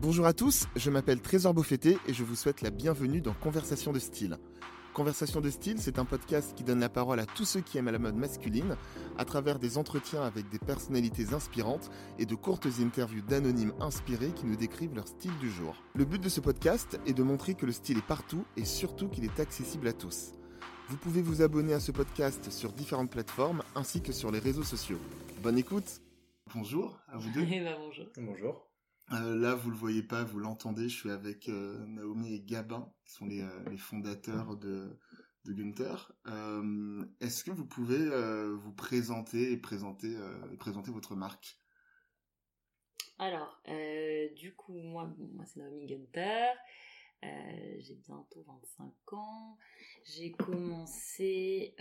Bonjour à tous, je m'appelle Trésor Beaufetté et je vous souhaite la bienvenue dans Conversation de style. Conversation de style, c'est un podcast qui donne la parole à tous ceux qui aiment la mode masculine à travers des entretiens avec des personnalités inspirantes et de courtes interviews d'anonymes inspirés qui nous décrivent leur style du jour. Le but de ce podcast est de montrer que le style est partout et surtout qu'il est accessible à tous. Vous pouvez vous abonner à ce podcast sur différentes plateformes ainsi que sur les réseaux sociaux. Bonne écoute Bonjour à vous deux. Eh ben, bonjour. Bonjour. Euh, là, vous le voyez pas, vous l'entendez. Je suis avec euh, Naomi et Gabin, qui sont les, euh, les fondateurs de, de Gunther. Euh, Est-ce que vous pouvez vous présenter et présenter, présenter votre marque? Alors, du coup, moi, moi c'est Naomi Gunter. Euh, j'ai bientôt 25 ans. J'ai commencé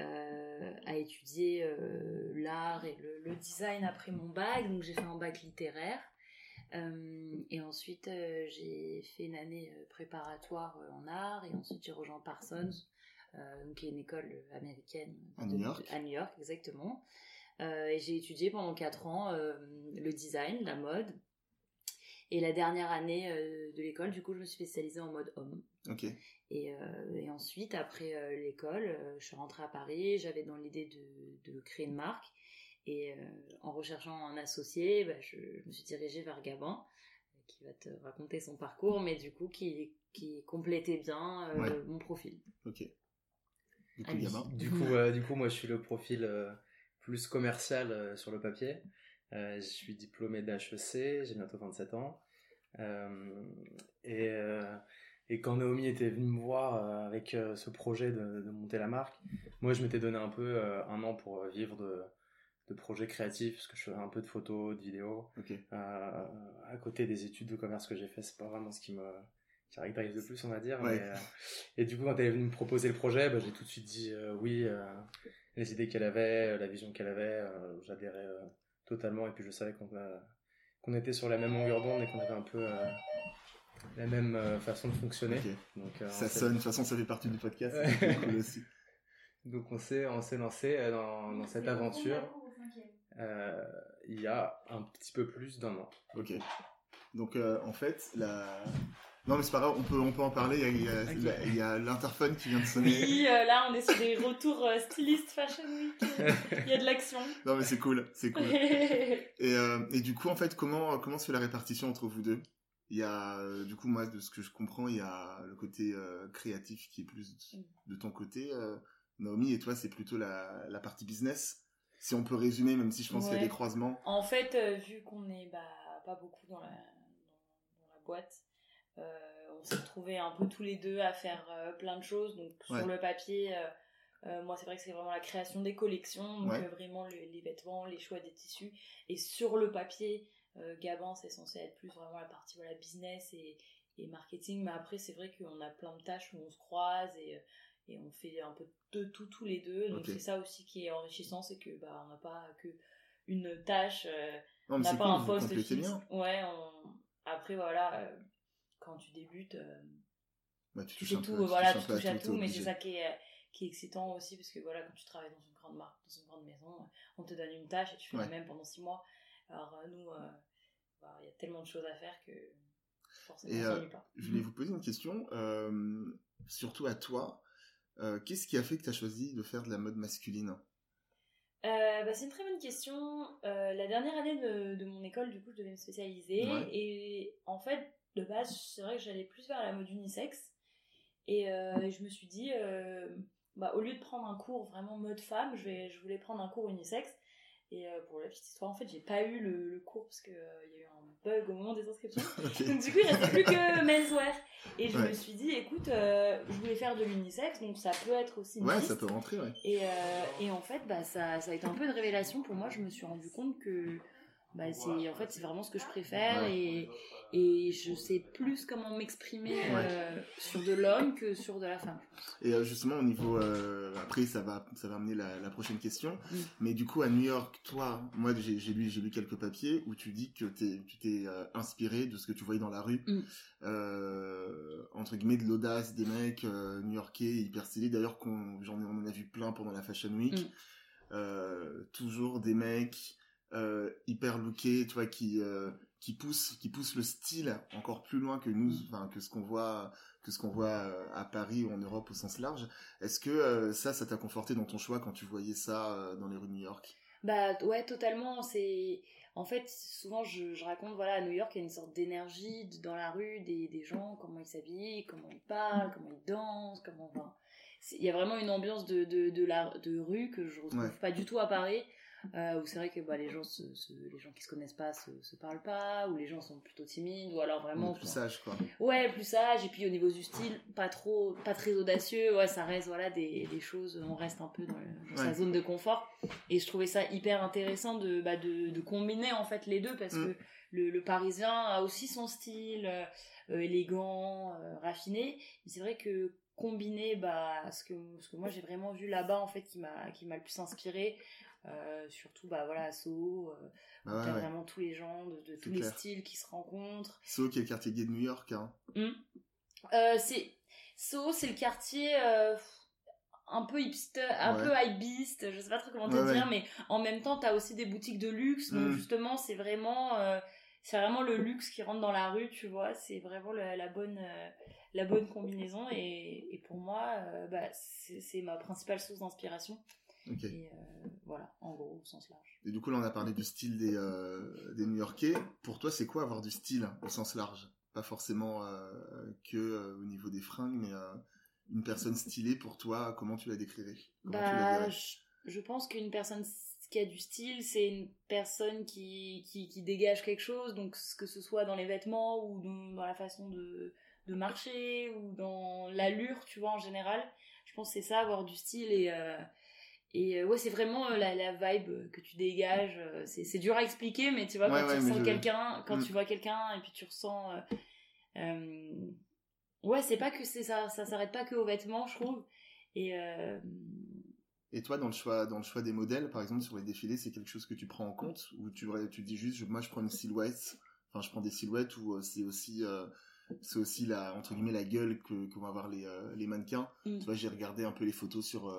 à étudier l'art et le, le design après mon bac, donc j'ai fait un bac littéraire. Euh, et ensuite, euh, j'ai fait une année euh, préparatoire en art, et ensuite j'ai rejoint Parsons, qui est une école américaine À New York. à New York, exactement. Et j'ai étudié pendant 4 ans le design, la mode. Et la dernière année euh, de l'école, du coup, je me suis spécialisée en mode homme. Ok. Et, euh, et ensuite, après euh, l'école, je suis rentrée à Paris. J'avais dans l'idée de, de créer une marque. Et euh, en recherchant un associé, bah, je, je me suis dirigée vers Gabin, qui va te raconter son parcours, mais du coup, qui, qui complétait bien euh, Ouais. mon profil. Ok. Du coup. Gabin. Du coup, euh, du coup, moi, je suis le profil euh, plus commercial euh, sur le papier. Euh, je suis diplômé d'HEC, j'ai bientôt 27 ans. Euh, et, euh, et quand Naomi était venue me voir euh, avec euh, ce projet de, de monter la marque, moi, je m'étais donné un peu euh, un an pour vivre de, de projets créatifs, parce que je faisais un peu de photos, de vidéos. Euh, à côté des études de commerce que j'ai fait, c'est pas vraiment ce qui me caractérise le plus, on va dire. Ouais. mais, euh, et du coup, quand elle est venue me proposer le projet, bah, j'ai tout de suite dit euh, oui. euh, les idées qu'elle avait, la vision qu'elle avait, euh, j'adhérais euh, totalement. Et puis je savais qu'on était sur la même longueur d'onde et qu'on avait un peu euh, la même euh, façon de fonctionner. Donc, euh, Ça sonne. De toute façon, ça fait partie du podcast. Ouais. c'est cool aussi. Donc on s'est on s'est lancé dans, dans cette aventure euh, il y a un petit peu plus d'un an. Ok. Donc, euh, en fait, la. Non, mais c'est pas grave. On peut, on peut en parler. Il y a- il y a, Ok. il y a- il y a l'interphone qui vient de sonner. Oui, euh, là, on est sur des retours euh, stylistes Fashion Week. Il y a de l'action. Non, mais c'est cool. C'est cool. Et, euh, et du coup, en fait, comment, comment se fait la répartition entre vous deux? Il y a, du coup, moi, de ce que je comprends, il y a le côté euh, créatif qui est plus de ton côté, euh, Naomi, et toi, c'est plutôt la, la partie business? Si on peut résumer, même si je pense qu'il y a des croisements. En fait, euh, vu qu'on est bah, pas beaucoup dans la, dans, dans la boîte, euh, on s'est retrouvés un peu tous les deux à faire euh, plein de choses. Donc Ouais. sur le papier, moi c'est vrai que c'est vraiment la création des collections, donc Ouais. vraiment le- les vêtements, les choix des tissus. Et sur le papier, Gabin c'est censé être plus vraiment la partie voilà business et, et marketing. Mais après c'est vrai qu'on a plein de tâches où on se croise et et on fait un peu de tout tous les deux. Donc c'est ça aussi qui est enrichissant, c'est que bah on n'a pas que une tâche. euh, Non, on n'a pas cool, un poste fixe. bien. Ouais, on... après voilà, euh, quand tu débutes, euh, Bah, tu tu touches fais tout, peu- euh, voilà, tu touches à tout, mais c'est ça qui est, qui est excitant aussi parce que voilà, quand tu travailles dans une grande marque, dans une grande maison, euh, on te donne une tâche et tu fais Ouais. la même pendant six mois. Alors euh, nous, euh, bah, il y a tellement de choses à faire que forcément on euh, pas. Je voulais vous poser une question, euh, surtout à toi. Euh, Qu'est-ce qui a fait que tu as choisi de faire de la mode masculine Euh, bah, c'est une très bonne question. Euh, la dernière année de, de mon école, du coup, je devais me spécialiser. Ouais. Et en fait, de base, c'est vrai que j'allais plus vers la mode unisexe. Et je me suis dit, bah, au lieu de prendre un cours vraiment mode femme, je, vais, je voulais prendre un cours unisexe. Et pour la petite histoire, en fait, j'ai pas eu le, le cours parce qu'il y a eu un bug au moment des inscriptions. Donc du coup, il restait plus que menswear. Et je Ouais. me suis dit, écoute, euh, je voulais faire de l'unisexe, donc ça peut être aussi Ouais, ça peut rentrer, ouais. Et, euh, et en fait, bah, ça, ça a été un peu une révélation pour moi. Je me suis rendu compte que bah, c'est en fait c'est vraiment ce que je préfère Ouais. et, et je sais plus comment m'exprimer euh, sur de l'homme que sur de la femme. Et euh, justement, au niveau. euh, après, ça va, ça va amener la, la prochaine question. Mm. Mais du coup, à New York, toi, moi, j'ai lu, j'ai lu quelques papiers où tu dis que t'es- tu t'es euh, inspiré de ce que tu voyais dans la rue. Mm. Entre guillemets, de l'audace des mecs new-yorkais, hyper stylés. D'ailleurs, qu'on- j'en ai, on en a vu plein pendant la Fashion Week. Mm. Toujours des mecs hyper lookés, tu vois, qui, qui pousse qui pousse le style encore plus loin que nous enfin que ce qu'on voit que ce qu'on voit euh, à Paris ou en Europe au sens large. Est-ce que euh, ça ça t'a conforté dans ton choix quand tu voyais ça euh, dans les rues de New York? Bah ouais totalement. C'est en fait souvent je, je, raconte voilà à New York il y a une sorte d'énergie dans la rue des, des gens comment ils s'habillent comment ils parlent comment ils dansent comment enfin, il y a vraiment une ambiance de, de, de, la, de rue que je retrouve pas du tout à Paris euh, où c'est vrai que bah, les gens se, se, les gens qui se connaissent pas se, se parlent pas ou les gens sont plutôt timides ou alors vraiment plus sage quoi. ouais plus sage et puis au niveau du style pas trop pas très audacieux ouais ça reste voilà des, des choses on reste un peu dans, dans sa zone de confort. Et je trouvais ça hyper intéressant de bah, de, de combiner en fait les deux parce mm. que le, le, parisien a aussi son style euh, élégant euh, raffiné. Mais c'est vrai que combiner bah ce que ce que moi j'ai vraiment vu là-bas en fait qui m'a qui m'a le plus inspiré euh, surtout bah voilà à Soho euh, ah ouais, vraiment tous les gens de, de tous les styles qui se rencontrent Soho qui est le quartier gay de New York hein. Mmh. Euh, c'est Soho c'est le quartier euh, un peu hipster un ouais. peu hypebeast je sais pas trop comment te dire mais en même temps t'as aussi des boutiques de luxe donc mmh. justement c'est vraiment c'est vraiment le luxe qui rentre dans la rue tu vois c'est vraiment la, la bonne la bonne combinaison et, et pour moi bah, c'est ma principale source d'inspiration Okay. Et euh, voilà, en gros, au sens large. Et du coup, là, on a parlé du style des, euh, des New-Yorkais. Pour toi, c'est quoi avoir du style au sens large? Pas forcément euh, que au niveau des fringues, mais une personne stylée, pour toi, comment tu la décrirais? Bah, tu je, je pense qu'une personne qui a du style, c'est une personne qui, qui, qui, dégage quelque chose, donc que ce soit dans les vêtements ou dans la façon de, de marcher ou dans l'allure, tu vois, en général. Je pense que c'est ça, avoir du style et... Euh, et euh, ouais, c'est vraiment euh, la, la vibe que tu dégages. Euh, c'est dur à expliquer, mais tu vois, ouais, quand ouais, tu ressens je... quelqu'un, quand mm. tu vois quelqu'un et puis tu ressens. Euh, euh, ouais, c'est pas que c'est ça, ça s'arrête pas que aux vêtements, je trouve. Et. Euh... Et toi, dans le choix, dans le choix des modèles, par exemple, sur les défilés, c'est quelque chose que tu prends en compte? Ou tu, tu dis juste, moi, je prends une silhouette. Enfin, je prends des silhouettes où c'est aussi. c'est aussi la entre guillemets la gueule que, que vont avoir les, les mannequins. Mm. Tu vois, j'ai regardé un peu les photos sur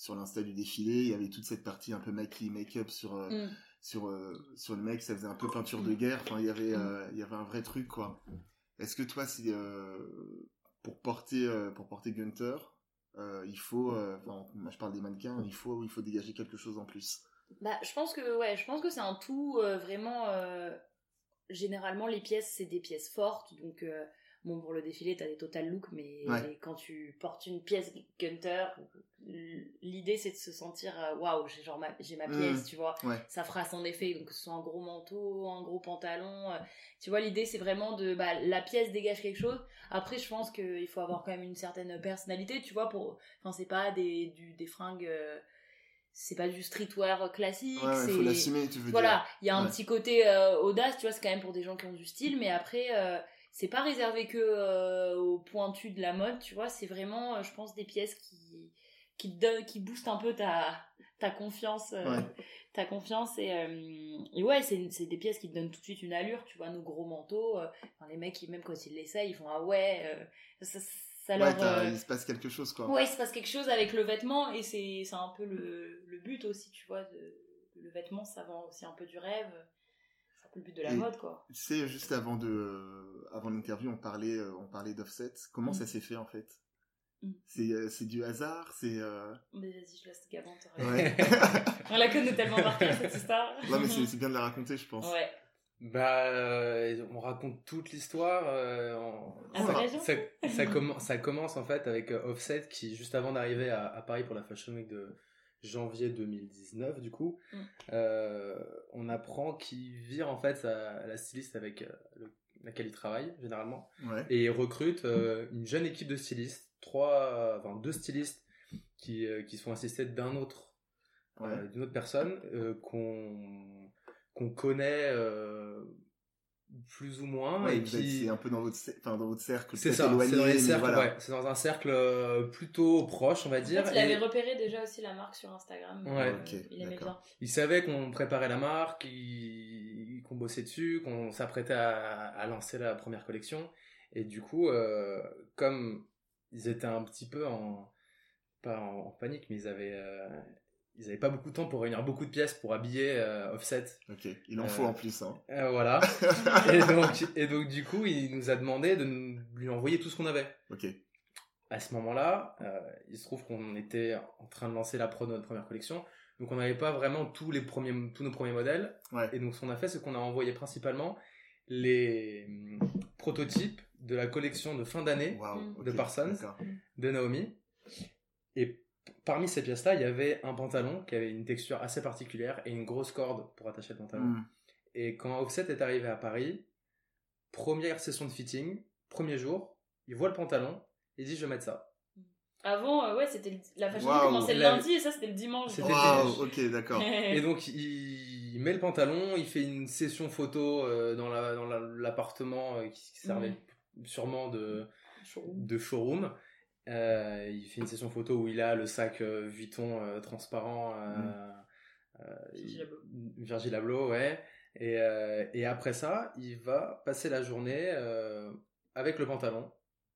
sur l'insta du défilé, il y avait toute cette partie un peu maquille, make-up sur euh, mm. sur euh, sur le mec, ça faisait un peu peinture de guerre. Enfin, il y avait mm. euh, il y avait un vrai truc quoi. Est-ce que toi, c'est pour porter pour porter Gunter, il faut, enfin, je parle des mannequins, il faut il faut dégager quelque chose en plus? Bah, je pense que ouais, je pense que c'est un tout vraiment. généralement, les pièces c'est des pièces fortes, donc bon pour le défilé t'as des total looks mais ouais. quand tu portes une pièce Gunter l'idée c'est de se sentir euh, waouh wow, j'ai genre ma, j'ai ma pièce mmh. tu vois ouais. ça fera son effet donc que ce soit un gros manteau un gros pantalon euh, tu vois l'idée c'est vraiment de bah la pièce dégage quelque chose après je pense qu'il faut avoir quand même une certaine personnalité tu vois pour enfin c'est pas des du, des fringues euh, c'est pas du streetwear classique ouais, c'est faut l'assumer tu veux voilà il y a un petit côté euh, audace tu vois c'est quand même pour des gens qui ont du style mais après c'est pas réservé que euh, aux pointus de la mode, tu vois, c'est vraiment, euh, je pense, des pièces qui qui donnent, qui boostent un peu ta ta confiance, euh, ouais. ta confiance et, euh, et ouais, c'est c'est des pièces qui te donnent tout de suite une allure, tu vois, nos gros manteaux, enfin, les mecs, même quand ils l'essayent, ils font ah ouais, ça, ça leur, ouais, il se passe quelque chose quoi. Ouais, il se passe quelque chose avec le vêtement et c'est c'est un peu le le but aussi, tu vois, de, le vêtement, ça vend aussi un peu du rêve le but de la et, mode quoi. Tu sais juste avant de euh, avant l'interview on parlait euh, on parlait d'offset comment mm. ça s'est fait en fait mm. c'est euh, c'est du hasard c'est euh... mais vas-y je laisse te ouais. on la connaît tellement par cœur cette histoire ouais mais c'est bien de la raconter je pense ouais bah, euh, on raconte toute l'histoire. Euh, en... ah, ça, ça, ça, commence, ça commence en fait avec euh, Offset qui, juste avant d'arriver à, à, Paris pour la Fashion Week de, janvier 2019 du coup, mm. euh, on apprend qu'il vire en fait sa, la styliste avec euh, le, laquelle il travaille généralement ouais. et il recrute euh, une jeune équipe de stylistes, trois, enfin deux stylistes qui euh, qui sont assistés d'un autre, ouais. Euh, d'une autre personne qu'on qu'on connaît plus ou moins ouais, et qui c'est un peu dans votre enfin dans votre cercle c'est ça éloigné, c'est dans les cercles voilà. ouais, c'est dans un cercle euh, plutôt proche on va dire en fait, il et... avait repéré déjà aussi la marque sur Instagram ouais. Euh, okay, il aimait bien. Il savait qu'on préparait la marque qu'on bossait dessus qu'on s'apprêtait à, à, lancer la première collection et du coup euh, comme ils étaient un petit peu en pas en, en panique mais ils avaient euh, ils avaient pas beaucoup de temps pour réunir beaucoup de pièces pour habiller euh, Offset. Ok, il en Euh, faut en plus. Hein. Euh, voilà. et, donc, et donc, du coup, il nous a demandé de nous- lui envoyer tout ce qu'on avait. Ok, À ce moment-là, euh, il se trouve qu'on était en train de lancer la pro de notre première collection. Donc, on n'avait pas vraiment tous, les premiers, tous nos premiers modèles. ouais. Et donc, ce qu'on a fait, c'est qu'on a envoyé principalement les hum, prototypes de la collection de fin d'année De Parsons. de Naomi. Et parmi ces pièces-là, il y avait un pantalon qui avait une texture assez particulière et une grosse corde pour attacher le pantalon. Mm. Et quand Offset est arrivé à Paris, première session de fitting, premier jour, il voit le pantalon et dit je vais mettre ça. Avant, euh, ouais, c'était le- la fashion week commençait le lundi et ça c'était le dimanche. C'était donc. Waouh, ok, d'accord. Et donc il, il met le pantalon, il fait une session photo euh, dans la- dans la- l'appartement euh, qui, qui servait sûrement de, Showroom. de showroom. Euh, il fait une session photo où il a le sac euh, Vuitton euh, transparent. euh, Mm. euh, Virgil il- Abloh. Virgil Abloh, ouais. Et, euh, et après ça, il va passer la journée euh, avec le pantalon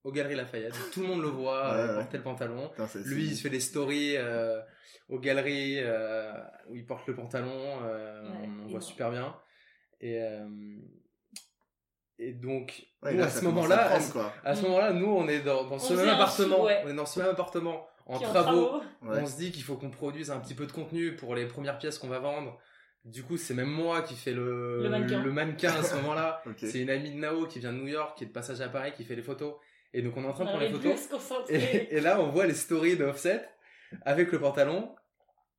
aux Galeries Lafayette. Tout le monde le voit Ouais, euh, ouais. porter le pantalon. Putain, Lui, il se fait des stories euh, aux galeries euh, où il porte le pantalon. euh, Ouais, on, on voit super bien. Et, euh, et donc, Ouais, nous, là, à ce moment-là, à ce- quoi. à ce moment-là, nous, on est dans, dans ce On même appartement. ouais. On est dans ce même appartement en travaux. Ouais. On se dit qu'il faut qu'on produise un petit peu de contenu pour les premières pièces qu'on va vendre. Du coup, c'est même moi qui fais le, Le mannequin. le mannequin à ce moment-là. C'est une amie de Nao qui vient de New York, qui est de passage à Paris, qui fait les photos. Et donc, on est en train On de prendre les photos. Et, et là, on voit les stories de Offset avec le pantalon.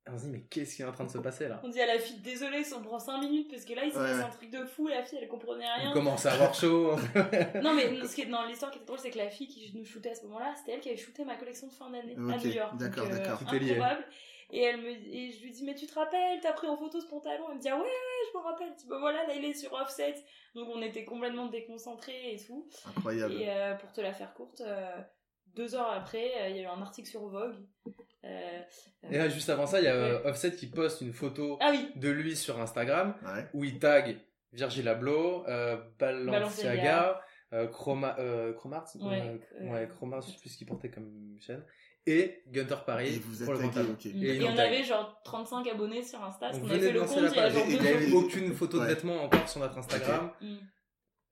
Et on se dit, mais qu'est-ce qui est en train de se passer là On dit à la fille, désolé, on prend 5 minutes parce que là il s'est Ouais, passé ouais. un truc de fou, la fille elle comprenait On rien. commence à avoir chaud. Non, mais ce qui est dans l'histoire qui était drôle, c'est que la fille qui nous shootait à ce moment-là, c'était elle qui avait shooté ma collection de fin d'année à Ok, New York. d'accord, euh, d'accord. Lié. Improbable. Et, elle me, et je lui dis, mais tu te rappelles, t'as pris en photo ce pantalon? Elle me dit, ah ouais, ouais, je me rappelle. Je dis, bah voilà, là il est sur Offset. Donc on était complètement déconcentrés et tout. Incroyable. Et euh, pour te la faire courte, euh, deux heures après, euh, il y a eu un article sur Vogue. Euh, Et là, juste avant ça, il y a euh, Offset qui poste une photo Ah oui, de lui sur Instagram Ouais. où il tag Virgil Abloh, euh, Balenciaga, Balenciaga. euh, Chroma, euh, Chromart, Ouais, ouais, Chromart, je sais plus ce qu'il portait comme chaîne, et Gunter Paris Et vous pour êtes le tagué, pantalon. ok. Et on avait genre 35 abonnés sur Insta, On avait fait le compte la il y a page genre il n'y avait aucune photo de vêtements encore sur notre Instagram. Mm.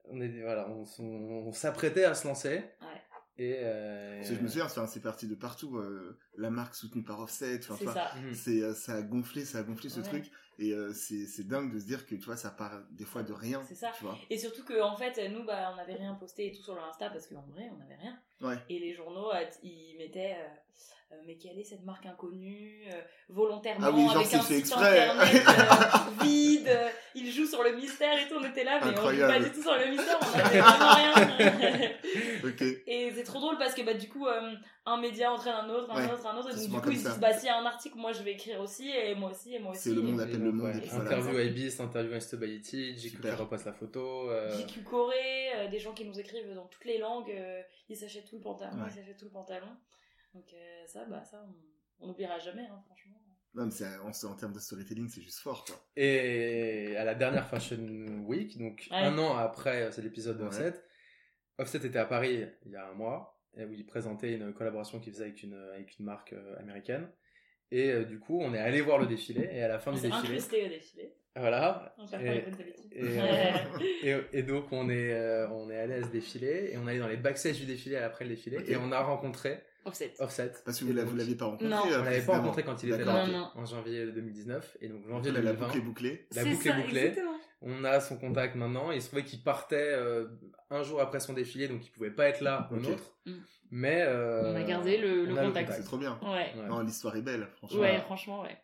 On, est, voilà, on, s- on s'apprêtait à se lancer. Ouais. Et euh, Parce que je me souviens, enfin, c'est parti de partout. euh, la marque soutenue par Offset. enfin, ça. Mhm. c'est euh, ça a gonflé ça a gonflé ce Ouais. truc et euh, c'est dingue de se dire que tu vois ça part des fois de rien C'est ça. tu vois Et surtout que en fait, nous, bah, on n'avait rien posté et tout sur le Insta parce qu'en vrai, on n'avait rien. Ouais. Et les journaux, ils mettaient. mais quelle est cette marque inconnue euh, volontairement Ah oui, genre, avec c'est un fait site exprès. internet euh, vide sur le mystère et tout on était là mais on joue Incroyable. pas du tout sur le mystère on avait vraiment rien Et c'est trop drôle parce que bah, du coup, euh, un média entraîne un autre, un Ouais. autre, un autre. Et donc, du coup, ils se disent bah, s'il y a un article, moi je vais écrire aussi, et moi aussi, et moi aussi. C'est le monde appelle le monde interview à Ibis, interview à Instability, JQ qui repasse la photo. euh, JQ Corée, euh, des gens qui nous écrivent dans toutes les langues, euh, ils s'achètent tout le pantalon, Ouais. ils s'achètent tout le pantalon. Donc euh, ça, bah ça, on, on n'oubliera jamais, hein, franchement. Non mais en, en termes de storytelling c'est juste fort quoi Et à la dernière Fashion Week, donc Ouais. un an après euh, c'est l'épisode de Ouais. Offset, Offset était à Paris il y a un mois, et où il présentait une collaboration qu'il faisait avec une, avec une marque euh, américaine. Et euh, du coup, on est allé voir le défilé, et à la fin On du s'est défilé, incrusté au défilé. voilà, On Et- et, et, et donc on est, euh, on est allé à ce défilé, et on est allé dans les backstage du défilé après le défilé, Ok. et on a rencontré Offset. Offset. parce que vous la- vous l'aviez pas rencontré Non. euh, On l'avait pas rencontré quand il était là. Non, non. en janvier 2019, et donc Donc janvier là, la 2020. boucle est bouclée La C'est boucle ça, est bouclée. exactement. On a son contact maintenant. Il se trouvait qu'il partait euh, un jour après son défilé, donc il pouvait pas être là au Ok. nôtre. Mm. Mais euh, On a gardé le- le on a contact. c'est trop bien Ouais. Ouais. non l'histoire est belle franchement Ouais, franchement, ouais.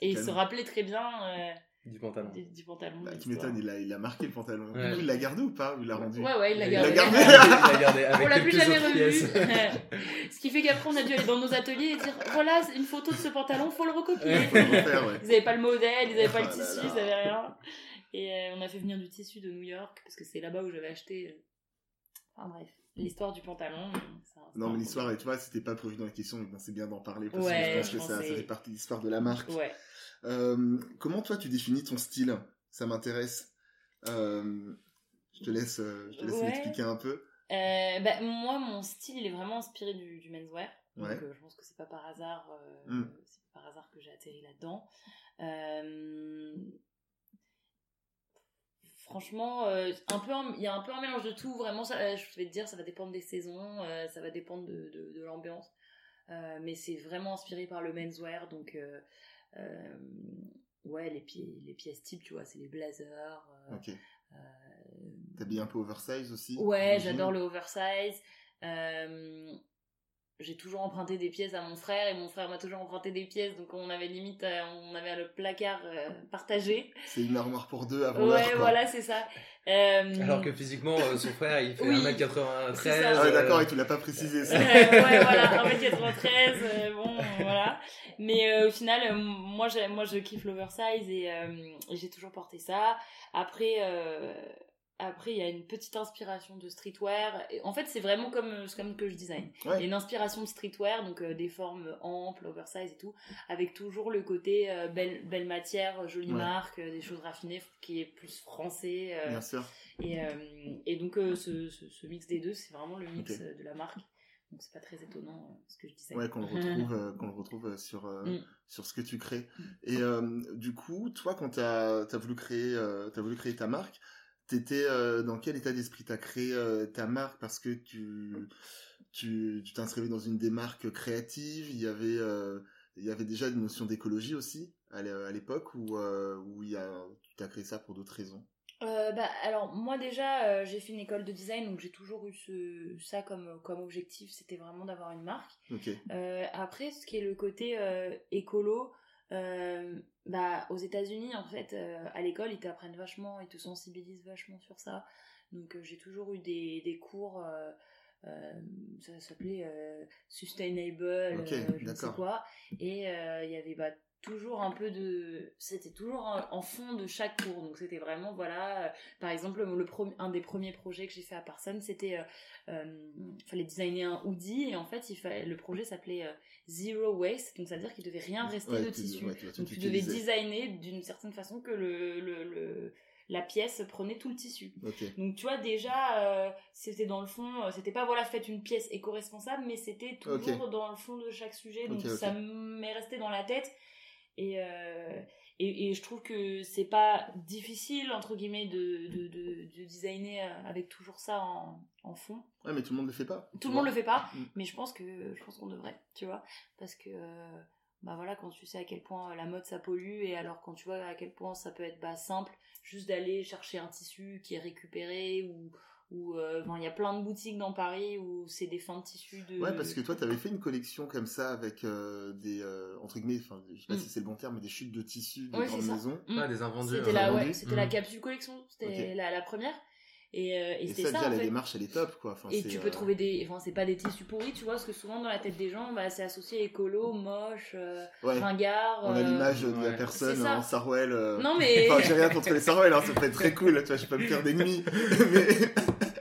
Et il se rappelait très bien euh, du pantalon. du, du pantalon. Bah, m'étonne il a il a marqué le pantalon Ouais. du coup il l'a gardé ou pas ou il l'a rendu Ouais, ouais, il l'a Il gardé. l'a gardé. Il l'a gardé avec on l'a plus jamais revu. Ce qui fait qu'après, on a dû aller dans nos ateliers et dire voilà, une photo de ce pantalon, faut le recopier. Ouais. Faut le refaire, ouais. Ils avaient pas le modèle, ils avaient pas le Oh là tissu, là. ils avaient rien. Et euh, on a fait venir du tissu de New York parce que c'est là-bas où j'avais acheté. euh, Enfin bref, l'histoire du pantalon. ça- non mais l'histoire tu vois c'était pas prévu dans la question mais c'est bien d'en parler parce Ouais, que je pense je que ça, fait partie de l'histoire de la marque Ouais. Euh, comment toi tu définis ton style? Ça m'intéresse. Euh, je te laisse, euh, je te laisse Ouais. m'expliquer un peu. Euh, bah, moi, mon style, il est vraiment inspiré du, du menswear. Ouais. je pense que c'est pas par hasard, Mm. c'est pas par hasard que j'ai atterri là-dedans. Franchement, un peu, il y a un peu un mélange de tout. Vraiment, ça, je vais te dire, ça va dépendre des saisons, ça va dépendre de, de- de l'ambiance. Euh, mais c'est vraiment inspiré par le menswear, donc euh, ouais, les, les pièces types, tu vois, c'est les blazers. euh, Ok. euh, T'habilles un peu oversize aussi Ouais, j'adore le oversize. Euh, j'ai toujours emprunté des pièces à mon frère et mon frère m'a toujours emprunté des pièces, donc on avait limite, euh, on avait le placard euh, partagé. C'est une armoire pour deux avant Ouais, voilà, c'est ça. Euh, Alors que physiquement, euh, son frère, il fait Oui, 1m93. c'est ça. Ah ouais, euh, d'accord, et tu l'as pas précisé ça. Euh, ouais, voilà, 1m93, euh, bon, voilà. Mais euh, au final, euh, moi, moi, je kiffe l'oversize et, euh, et j'ai toujours porté ça. Après, euh, après, il y a une petite inspiration de streetwear. Et en fait, c'est vraiment comme, euh, comme que je design. Il y a une inspiration de streetwear, donc euh, des formes amples, oversize et tout, avec toujours le côté euh, belle, belle matière, jolie Ouais. marque, euh, des choses raffinées, qui est plus français. Bien sûr. et, et donc, ce, ce, ce mix des deux, c'est vraiment le mix de la marque. Donc, c'est pas très étonnant ce que je disais. Ouais, qu'on le retrouve, qu'on le retrouve sur, Mm. sur ce que tu crées. Et euh, du coup, toi, quand t'as as voulu créer, t'as voulu créer ta marque, t'étais euh, dans quel état d'esprit t'as créé euh, ta marque? Parce que tu tu tu t'inscrivais dans une démarque créative. Il y avait euh, il y avait déjà une notion d'écologie aussi à l'é- à l'époque où où il y a tu as créé ça pour d'autres raisons? Euh, bah, alors, moi, déjà, j'ai fait une école de design, donc j'ai toujours eu ce, ça comme, comme objectif, c'était vraiment d'avoir une marque. Après, ce qui est le côté écolo, bah, aux États-Unis, en fait, euh, à l'école, ils t'apprennent vachement, ils te sensibilisent vachement sur ça. Donc, euh, j'ai toujours eu des, des cours, euh, ça s'appelait Sustainable, Ok, euh, je ne sais quoi. Et il y avait bah, toujours un peu de. C'était toujours en, fond de chaque cours. Donc, c'était vraiment, voilà. euh, par exemple, le pro- un des premiers projets que j'ai fait à Parson, c'était. euh, euh, fallait designer un hoodie et en fait il fallait, le projet s'appelait euh, Zero Waste donc ça veut dire qu'il devait rien rester Ouais, de tissu ouais, donc tu devais designer d'une certaine façon que le, le, le- la pièce prenait tout le tissu donc tu vois déjà euh, c'était dans le fond c'était pas voilà faites une pièce éco-responsable mais c'était toujours dans le fond de chaque sujet donc ça m'est resté dans la tête et, euh, et, et je trouve que c'est pas difficile entre guillemets de, de, de, de designer euh, avec toujours ça en, en fond Ouais, mais tout le monde le fait pas. tout le monde le fait pas, Mm. mais je pense que je pense qu'on devrait, tu vois, parce que euh, bah voilà quand tu sais à quel point la mode ça pollue et alors quand tu vois à quel point ça peut être bah, simple juste d'aller chercher un tissu qui est récupéré ou ou euh, ben, il y a plein de boutiques dans Paris où c'est des fins de tissu de Ouais, parce que toi, t'avais fait une collection comme ça avec euh, des euh, entre guillemets, enfin, je sais pas Mm. si c'est le bon terme, mais des chutes de tissus de Ouais, grandes maisons. Mm. Des invendus. c'était euh, la vendu. ouais, c'était la Mm. capsule collection c'était la, la première et, euh, et, Et ça, ça, déjà, en la fait. démarche, elle est top, quoi. Enfin, Et tu peux euh, trouver des. Enfin, c'est pas des tissus pourris, tu vois, parce que souvent dans la tête des gens, bah, c'est associé écolo, moche, euh, Ouais. ringard. On a euh, l'image de la personne en Sarwell. euh, Non, mais. Enfin, j'ai rien contre les Sarwell, hein, ça peut être très cool, tu vois, je vais pas me faire d'ennemis.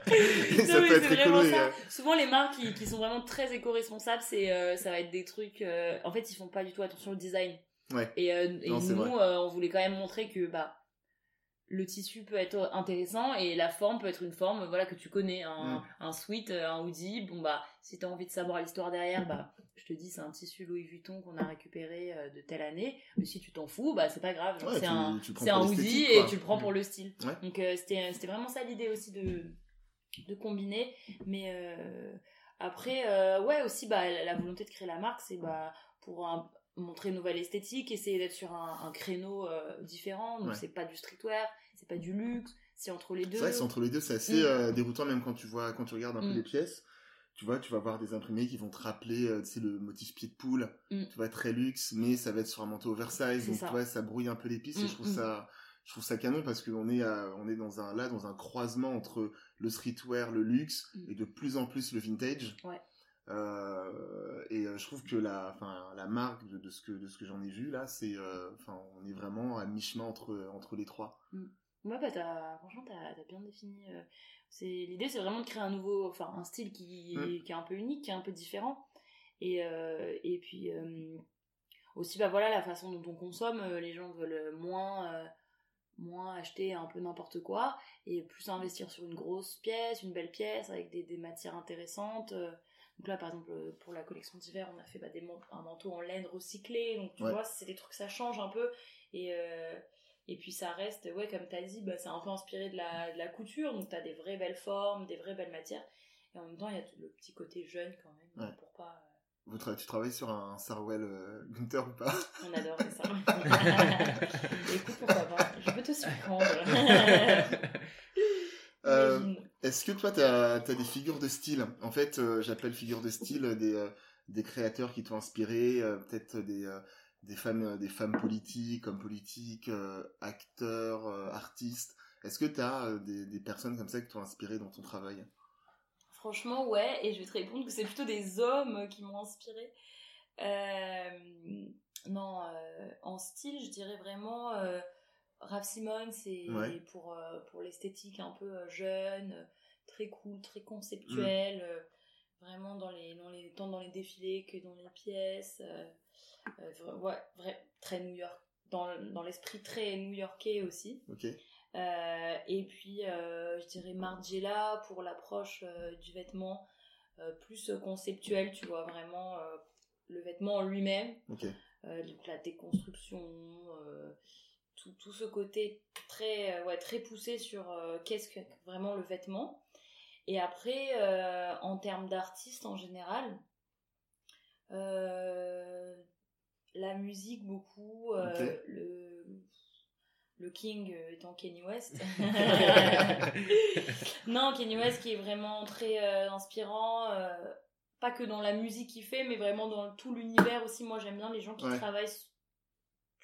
mais ça Non, mais peut être c'est écolo. vraiment ça. euh, Souvent, les marques qui, qui sont vraiment très éco-responsables, c'est, euh, ça va être des trucs. euh, en fait, ils font pas du tout attention au design. Ouais. Et, euh, et Non, c'est nous, euh, on voulait quand même montrer que bah, le tissu peut être intéressant et la forme peut être une forme voilà, que tu connais. Un, Mm. un sweat, euh, un hoodie, bon, bah, si t'as envie de savoir l'histoire derrière, bah, je te dis, c'est un tissu Louis Vuitton qu'on a récupéré euh, de telle année. Mais si tu t'en fous, bah, c'est pas grave. Ouais, c'est un, c'est un hoodie et tu le prends pour Mm. le style. Ouais. Donc euh, c'était c'était vraiment ça l'idée aussi de de combiner. Mais euh, après euh, ouais aussi bah la, la volonté de créer la marque c'est bah pour un- montrer une nouvelle esthétique, essayer d'être sur un, un créneau euh, différent. Donc Ouais. c'est pas du streetwear, c'est pas du luxe, c'est entre les deux. C'est vrai que c'est entre les deux, c'est assez Mm. euh, déroutant, même quand tu vois, quand tu regardes un peu Mm. les pièces. Tu vois, tu vas voir des imprimés qui vont te rappeler, euh, tu sais, le motif pied de poule. Mm. Tu vois, très luxe, mais ça va être sur un manteau oversize. Donc, ça. tu vois, ça brouille un peu les pistes et je trouve ça, je trouve ça canon parce qu'on est, à- on est dans un, là, dans un croisement entre le streetwear, le luxe et de plus en plus le vintage. Ouais. Euh, et euh, je trouve que la, enfin, la marque de, de ce que, de ce que j'en ai vu là, c'est, euh, enfin, on est vraiment à mi-chemin entre, entre les trois. Ouais, bah t'as, franchement, t'as, t'as bien défini. c'est, l'idée, c'est vraiment de créer un nouveau, enfin, un style qui, Mm. qui est un peu unique, qui est un peu différent. Et, et puis, aussi, bah voilà, la façon dont on consomme, les gens veulent moins, moins acheter un peu n'importe quoi et plus investir sur une grosse pièce, une belle pièce avec des, des matières intéressantes. euh. Donc là, par exemple, pour la collection d'hiver, on a fait bah, des un manteau en laine recyclé. Donc tu vois, c'est des trucs, ça change un peu. Et, et puis ça reste, ouais, comme tu as dit, bah, c'est un peu inspiré de la, de la couture. Donc tu as des vraies belles formes, des vraies belles matières. Et en même temps, il y a le petit côté jeune quand même, pour pas tu travailles sur un Sarwell euh, Gunther ou pas? On adore ça. Écoute, pourquoi pas? Je peux te surprendre. Euh, est-ce que toi, tu as, des figures de style? En fait, euh, j'appelle figures de style des, des créateurs qui t'ont inspiré, peut-être des, femmes, des femmes politiques, hommes politiques, acteurs, artistes. Est-ce que tu as des, des personnes comme ça qui t'ont inspiré dans ton travail? Franchement, ouais, et je vais te répondre que c'est plutôt des hommes qui m'ont inspiré. Euh, non, euh, en style, je dirais vraiment euh, Raph Simon, c'est pour, pour l'esthétique un peu jeune, très cool, très conceptuel, vraiment dans les, dans les, tant dans les défilés que dans les pièces. ouais, vrai, très New York, dans, dans l'esprit très new-yorkais aussi. Euh, et puis, euh, je dirais Margiela pour l'approche euh, du vêtement plus conceptuel, tu vois, vraiment le vêtement en lui-même. donc la déconstruction, tout, tout, ce côté très, ouais, très poussé sur qu'est-ce que vraiment le vêtement. Et après, en termes d'artistes en général, la musique beaucoup, le le king euh, étant Kenny West. non, Kenny West qui est vraiment très euh, inspirant, euh, pas que dans la musique qu'il fait, mais vraiment dans tout l'univers aussi. Moi, j'aime bien les gens qui travaillent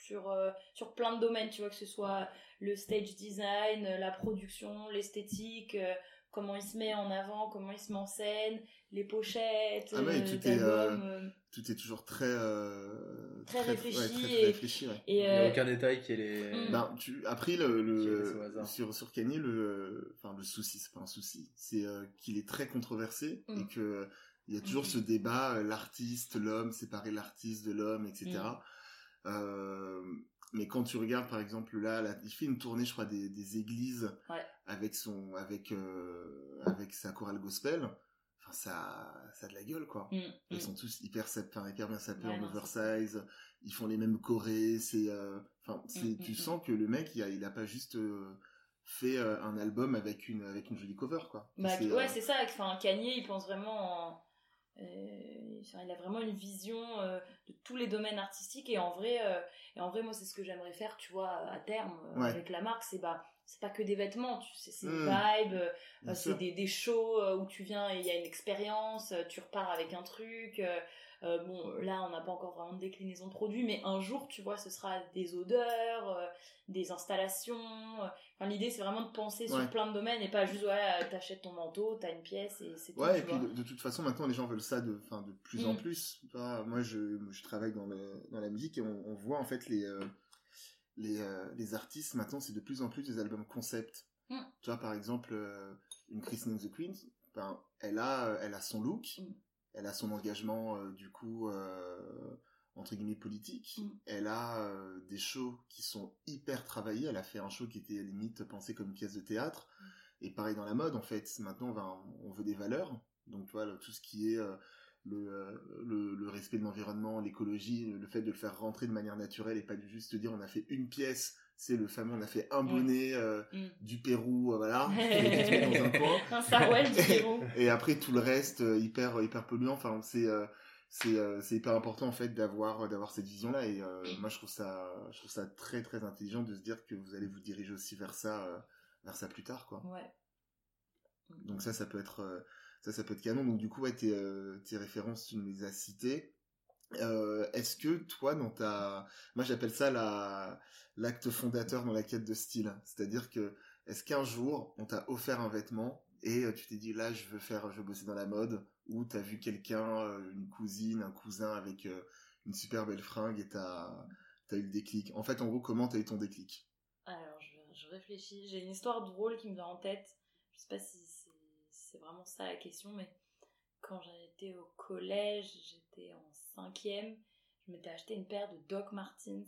sur, sur plein de domaines, tu vois, que ce soit le stage design, la production, l'esthétique, comment il se met en avant, comment il se met en scène, les pochettes, ah tout, est, tout est toujours très très, réfléchi, et, il n'y a aucun détail qui est les mm. ben, tu après le, sur sur Kanye le enfin le souci c'est pas un souci c'est qu'il est très controversé mm. et que il y a toujours ce débat l'artiste l'homme séparer l'artiste de l'homme etc mais quand tu regardes par exemple là, il fait une tournée je crois des, des églises avec son avec euh, avec sa chorale gospel enfin ça ça a de la gueule quoi. Mm, ils mm. sont tous hyper enfin, hyper bien sapés en oversize. Ils font les mêmes chorés c'est euh, enfin mm, tu sens que le mec il a il a pas juste euh, fait un album avec une avec une jolie cover quoi. Bah, ouais c'est ça enfin Kanye il pense vraiment en euh, il a vraiment une vision euh, de tous les domaines artistiques et en vrai, euh, et en vrai moi c'est ce que j'aimerais faire, tu vois, à terme avec la marque, c'est bah c'est pas que des vêtements, tu sais, c'est mmh. vibes, c'est des, des shows où tu viens et il y a une expérience, tu repars avec un truc. bon, là, on n'a pas encore vraiment de déclinaison de produits, mais un jour, tu vois, ce sera des odeurs, des installations. Enfin, l'idée, c'est vraiment de penser sur plein de domaines et pas juste, ouais, t'achètes ton manteau, t'as une pièce et c'est tout. Ouais, et puis de, toute façon, maintenant, les gens veulent ça de, enfin, de plus en mm. plus. moi, je, je travaille dans, le, dans la musique et on, voit en fait les, euh, les, euh, les artistes maintenant, c'est de plus en plus des albums concept. Mm. Tu vois, par exemple, euh, une Christine the Queen, ben, elle, a, elle a son look, mm. elle a son engagement, du coup entre guillemets politique. Mm. Elle a euh, des shows qui sont hyper travaillés. Elle a fait un show qui était limite pensé comme une pièce de théâtre. Mm. Et pareil dans la mode, en fait. Maintenant, on, va, on veut des valeurs. Donc, tu vois, tout ce qui est euh, euh, le, le, respect de l'environnement, l'écologie, le fait de le faire rentrer de manière naturelle et pas de juste dire on a fait une pièce c'est le fameux on a fait un bonnet mm. du Pérou voilà dans un coin un du Pérou et après tout le reste hyper hyper polluant enfin c'est euh, c'est hyper important en fait d'avoir d'avoir cette vision là et euh, moi je trouve ça je trouve ça très très intelligent de se dire que vous allez vous diriger aussi vers ça euh, vers ça plus tard quoi. Ouais. Donc ça ça peut être ça ça peut être canon. Donc du coup ouais tes, tes références tu nous les as citées. Est-ce que toi dans ta moi j'appelle ça la l'acte fondateur dans la quête de style. C'est-à-dire que est-ce qu'un jour on t'a offert un vêtement et tu t'es dit là je veux faire je veux bosser dans la mode ou t'as vu quelqu'un, euh, une cousine, un cousin avec euh, une super belle fringue et t'as as eu le déclic. En fait, en gros, comment t'as eu ton déclic? Alors, je, réfléchis. J'ai une histoire drôle qui me vient en tête. Je sais pas si c'est vraiment ça la question, mais quand j'étais au collège, j'étais en cinquième, je m'étais acheté une paire de Doc Martens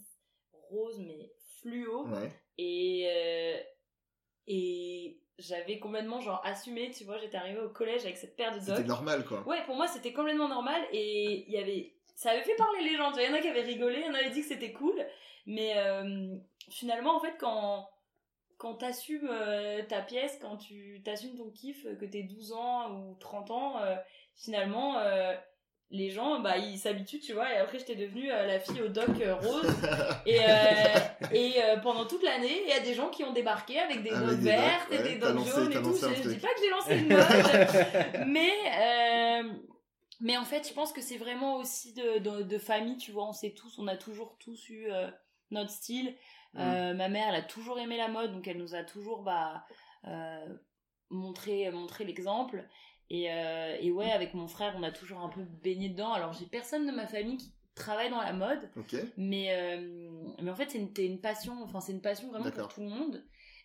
rose mais fluo. Et euh, Et j'avais complètement genre assumé, tu vois, j'étais arrivée au collège avec cette paire de C'était docks. normal, quoi. Ouais, pour moi c'était complètement normal et il y avait ça avait fait parler les gens, tu vois, il y en a qui avaient rigolé, il y en avait dit que c'était cool, mais euh, finalement en fait quand quand t'assumes euh, ta pièce, quand tu t'assumes ton kiff, euh, que t'es 12 ans ou 30 ans, euh, finalement les gens bah ils s'habituent, tu vois, et après j'étais devenue euh, la fille au doc euh, rose et euh, et pendant toute l'année, il y a des gens qui ont débarqué avec des docs des vertes et des lancé- jaunes et tout, je, je dis pas que j'ai lancé une mode, mais mais en fait, je pense que c'est vraiment aussi de, de, de famille, tu vois, on sait tous, on a toujours tous eu notre style. Mm. Ma mère, elle a toujours aimé la mode, donc elle nous a toujours bah, montré, montré l'exemple. Et, euh, et ouais, avec mon frère, on a toujours un peu baigné dedans. Alors, j'ai personne de ma famille qui travaille dans la mode, mais, euh, mais en fait, c'est une, une passion, enfin, c'est une passion vraiment pour tout le monde.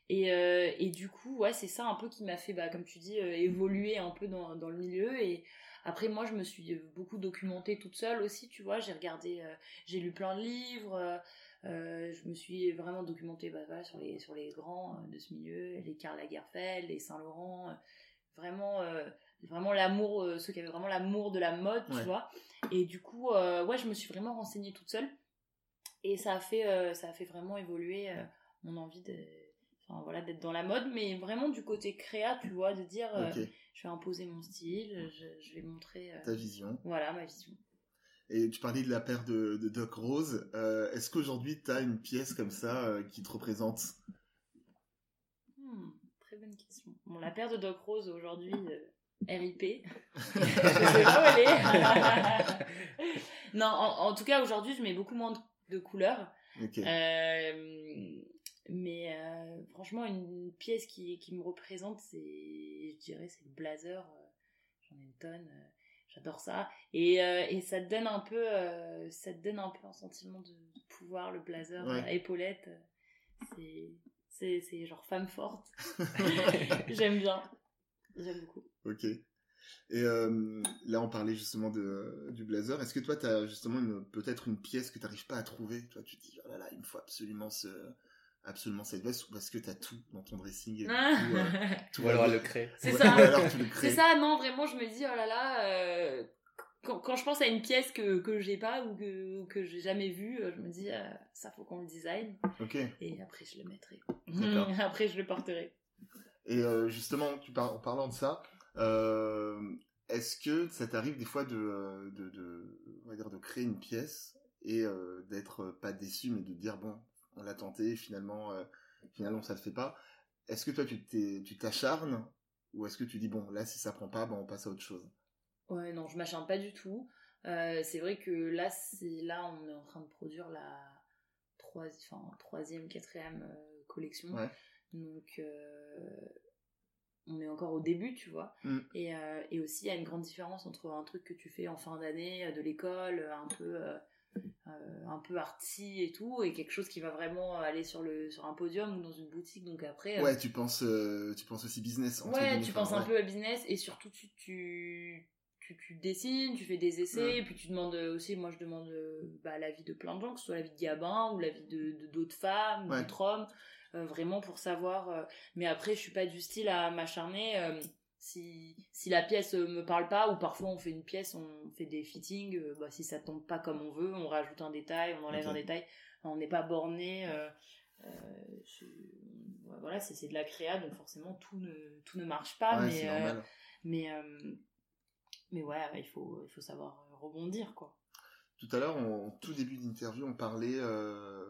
Et, euh, et du coup, ouais, c'est ça un peu qui m'a fait, bah, comme tu dis, évoluer un peu dans, dans le milieu. Et après, moi, je me suis beaucoup documentée toute seule aussi, tu vois. J'ai regardé, j'ai lu plein de livres. euh, je me suis vraiment documentée bah, voilà, sur, les, sur les grands euh, de ce milieu, les Karl Lagerfeld, les Saint-Laurent. euh, vraiment, vraiment l'amour, euh, ceux qui avaient vraiment l'amour de la mode, Ouais. tu vois. Et du coup, euh, ouais, je me suis vraiment renseignée toute seule. Et ça a fait, euh, ça a fait vraiment évoluer mon envie de, enfin, voilà, d'être dans la mode, mais vraiment du côté créa, tu vois, de dire, je vais imposer mon style, je, je vais montrer, Ta vision. voilà, ma vision. Et tu parlais de la paire de, de Doc Rose. Est-ce qu'aujourd'hui, tu as une pièce comme ça qui te représente? Hmm, très bonne question. Bon, la paire de Doc Rose aujourd'hui, RIP. je sais pas où elle est. non, en, en tout cas, aujourd'hui, je mets beaucoup moins de, de couleurs. Euh, mais euh, franchement, une pièce qui, qui me représente, c'est, je dirais, c'est le blazer. euh, J'en ai une tonne. J'adore ça. Et, euh, et ça te donne un peu, ça te donne un peu un sentiment de pouvoir, le blazer Ouais. C'est, c'est, c'est genre femme forte. J'aime bien. J'aime beaucoup. Ok. Et euh, là, on parlait justement de, du blazer. Est-ce que toi, tu as justement peut-être une pièce que tu n'arrives pas à trouver? Toi, tu te dis, oh là là, il me faut absolument, ce, absolument cette veste, ou parce que tu as tout dans ton dressing et coup, euh, tout Ou va alors elle bien. le crée. C'est ça. C'est ça, non, vraiment, je me dis, oh là là, euh, quand, quand je pense à une pièce que, que j'ai pas ou que, que j'ai jamais vue, euh, je me dis, euh, ça faut qu'on le design. Ok. Et après, je le mettrai. D'accord. après, je le porterai. Et euh, justement, tu par- en parlant de ça, euh, est-ce que ça t'arrive des fois de, euh, de, de, on va dire de créer une pièce et euh, d'être euh, pas déçu, mais de dire bon, on l'a tenté, finalement, euh, finalement ça le fait pas. Est-ce que toi tu t'acharnes ou est-ce que tu dis bon, là si ça prend pas, ben, on passe à autre chose? Ouais, non, je m'acharne pas du tout. Euh, c'est vrai que là, c'est là, on est en train de produire la troisi- enfin, troisième, quatrième euh, collection. Ouais. Donc, euh, on est encore au début, tu vois. Mm. Et, euh, et aussi, il y a une grande différence entre un truc que tu fais en fin d'année euh, de l'école, un peu, euh, euh, un peu arty et tout, et quelque chose qui va vraiment aller sur, le, sur un podium ou dans une boutique. Donc après, euh, Ouais, tu penses, euh, tu penses aussi business. entre Ouais, tu penses un peu à business et surtout tu, tu, tu, tu dessines, tu fais des essais, Ouais. et puis tu demandes aussi, moi je demande euh, bah, l'avis de plein de gens, que ce soit l'avis de Gabin ou l'avis de d'autres femmes, Ouais. d'autres hommes, euh, vraiment pour savoir. euh, mais après, je suis pas du style à m'acharner. euh, si, si la pièce euh, me parle pas, ou parfois on fait une pièce, on fait des fittings, euh, bah, si ça tombe pas comme on veut, on rajoute un détail, on enlève un détail, on n'est pas borné. euh, euh, je- voilà, c'est c'est de la créa, donc forcément tout ne, tout ne marche pas, Ouais, mais, euh, mais, euh, mais ouais, il faut, il faut savoir rebondir, quoi. Tout à l'heure, en tout début d'interview, on parlait euh,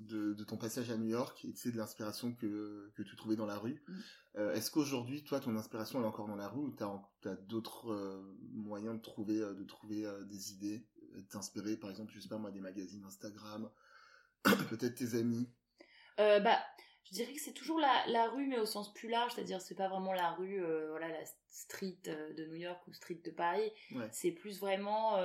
de, de ton passage à New York et tu sais, de l'inspiration que, que tu trouvais dans la rue. Mm. Euh, Est-ce qu'aujourd'hui, toi, ton inspiration elle est encore dans la rue ou tu as, d'autres euh, moyens de trouver, de trouver des idées, de t'inspirer, par exemple, je sais pas moi, des magazines Instagram, peut-être tes amis? Bah, je dirais que c'est toujours la, la rue, mais au sens plus large, c'est-à-dire c'est pas vraiment la rue, voilà, la street de New York ou street de Paris. Ouais. C'est plus vraiment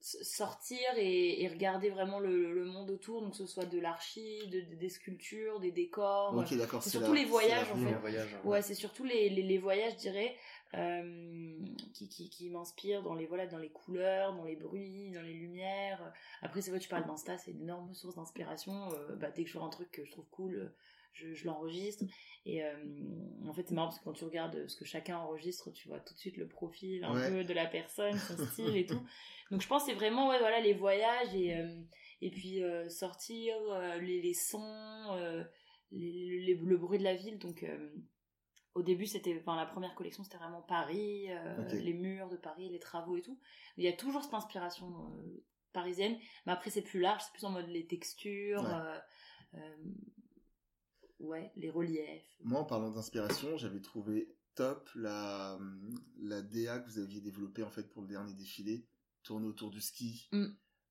sortir et, et, regarder vraiment le, le, monde autour, donc que ce soit de l'archi, de, des sculptures, des décors. Ok, d'accord. C'est surtout les voyages en fait. Ouais, ouais c'est surtout les, les, les, voyages, je dirais, euh, qui, qui, qui m'inspirent dans les voilà, dans les couleurs, dans les bruits, dans les lumières. Après, c'est vrai, tu parles d'Insta, c'est une énorme source d'inspiration. Euh, bah, dès que je vois un truc que je trouve cool, je, je l'enregistre. Et euh, en fait, c'est marrant parce que quand tu regardes ce que chacun enregistre, tu vois tout de suite le profil un peu de la personne, son style et tout. Donc je pense c'est vraiment ouais, voilà, les voyages et, euh, et puis euh, sortir, les, les, sons, les, les, le bruit de la ville. Donc au début, c'était, enfin, la première collection, c'était vraiment Paris, les murs de Paris, les travaux et tout. Il y a toujours cette inspiration parisienne, mais après, c'est plus large, c'est plus en mode les textures, ouais, les reliefs. Moi, en parlant d'inspiration, j'avais trouvé top la, la DA que vous aviez développée en fait pour le dernier défilé, tourner autour du ski, mm.